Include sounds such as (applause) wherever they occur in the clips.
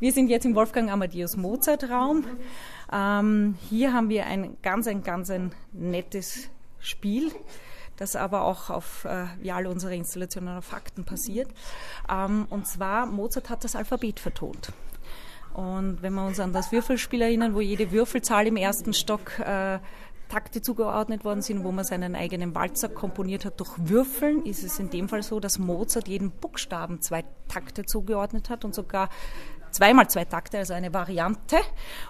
Wir sind jetzt im Wolfgang Amadeus Mozart Raum. Ähm, hier haben wir ein ganz, ein ganz ein nettes Spiel das aber auch auf äh, wie alle unsere Installationen auf Fakten passiert. Ähm, und zwar, Mozart hat das Alphabet vertont. Und wenn wir uns an das Würfelspiel erinnern, wo jede Würfelzahl im ersten Stock äh, Takte zugeordnet worden sind, wo man seinen eigenen Walzer komponiert hat durch Würfeln, ist es in dem Fall so, dass Mozart jeden Buchstaben zwei Takte zugeordnet hat und sogar zweimal zwei Takte, also eine Variante.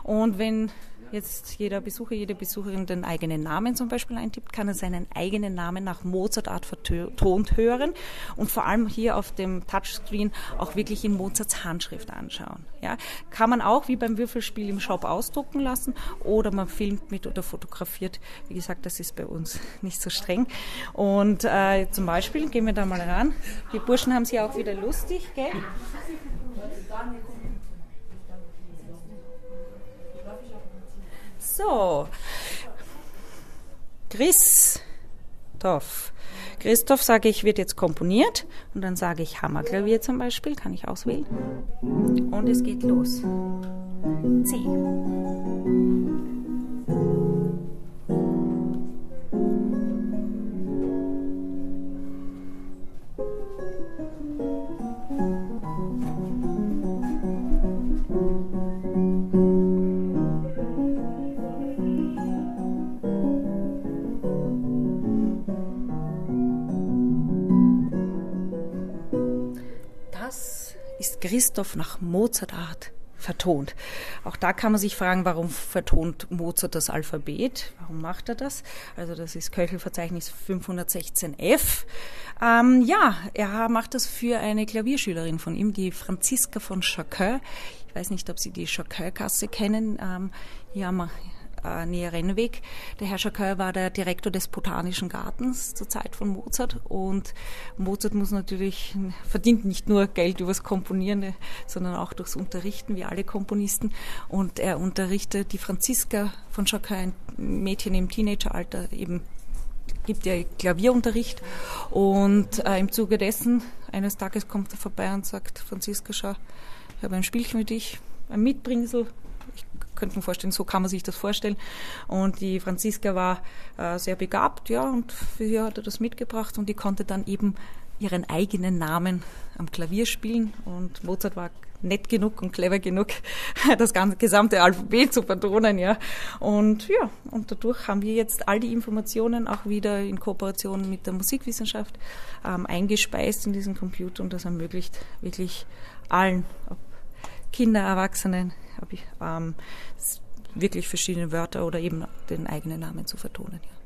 Und wenn jetzt jeder Besucher, jede Besucherin den eigenen Namen zum Beispiel eintippt, kann er seinen eigenen Namen nach Mozartart vertont hören und vor allem hier auf dem Touchscreen auch wirklich in Mozarts Handschrift anschauen. Ja, kann man auch wie beim Würfelspiel im Shop ausdrucken lassen oder man filmt mit oder fotografiert. Wie gesagt, das ist bei uns nicht so streng. Und äh, zum Beispiel gehen wir da mal ran. Die Burschen haben sie auch wieder lustig, gell? So, Christoph. Christoph sage ich, wird jetzt komponiert und dann sage ich Hammerklavier zum Beispiel, kann ich auswählen. Und es geht los. C. Christoph nach Mozartart vertont. Auch da kann man sich fragen, warum vertont Mozart das Alphabet? Warum macht er das? Also das ist Köchelverzeichnis 516f. Ähm, ja, er macht das für eine Klavierschülerin von ihm, die Franziska von Chacun. Ich weiß nicht, ob Sie die Chacun-Kasse kennen. Ähm, wir äh, näher Rennweg. Der Herr Chacun war der Direktor des Botanischen Gartens zur Zeit von Mozart und Mozart muss natürlich, verdient nicht nur Geld übers Komponieren, sondern auch durchs Unterrichten, wie alle Komponisten. Und er unterrichtet die Franziska von Chacun, ein Mädchen im Teenageralter, eben gibt ja Klavierunterricht und äh, im Zuge dessen eines Tages kommt er vorbei und sagt, Franziska, schau, ich habe ein Spielchen mit dich, ein Mitbringsel, könnte man vorstellen, so kann man sich das vorstellen. Und die Franziska war äh, sehr begabt, ja, und sie hat das mitgebracht und die konnte dann eben ihren eigenen Namen am Klavier spielen und Mozart war nett genug und clever genug, (laughs) das ganze gesamte Alphabet zu vertonen, ja. Und ja, und dadurch haben wir jetzt all die Informationen auch wieder in Kooperation mit der Musikwissenschaft ähm, eingespeist in diesen Computer und das ermöglicht wirklich allen, ob Kinder, Erwachsenen, ähm, wirklich verschiedene Wörter oder eben den eigenen Namen zu vertonen. Ja.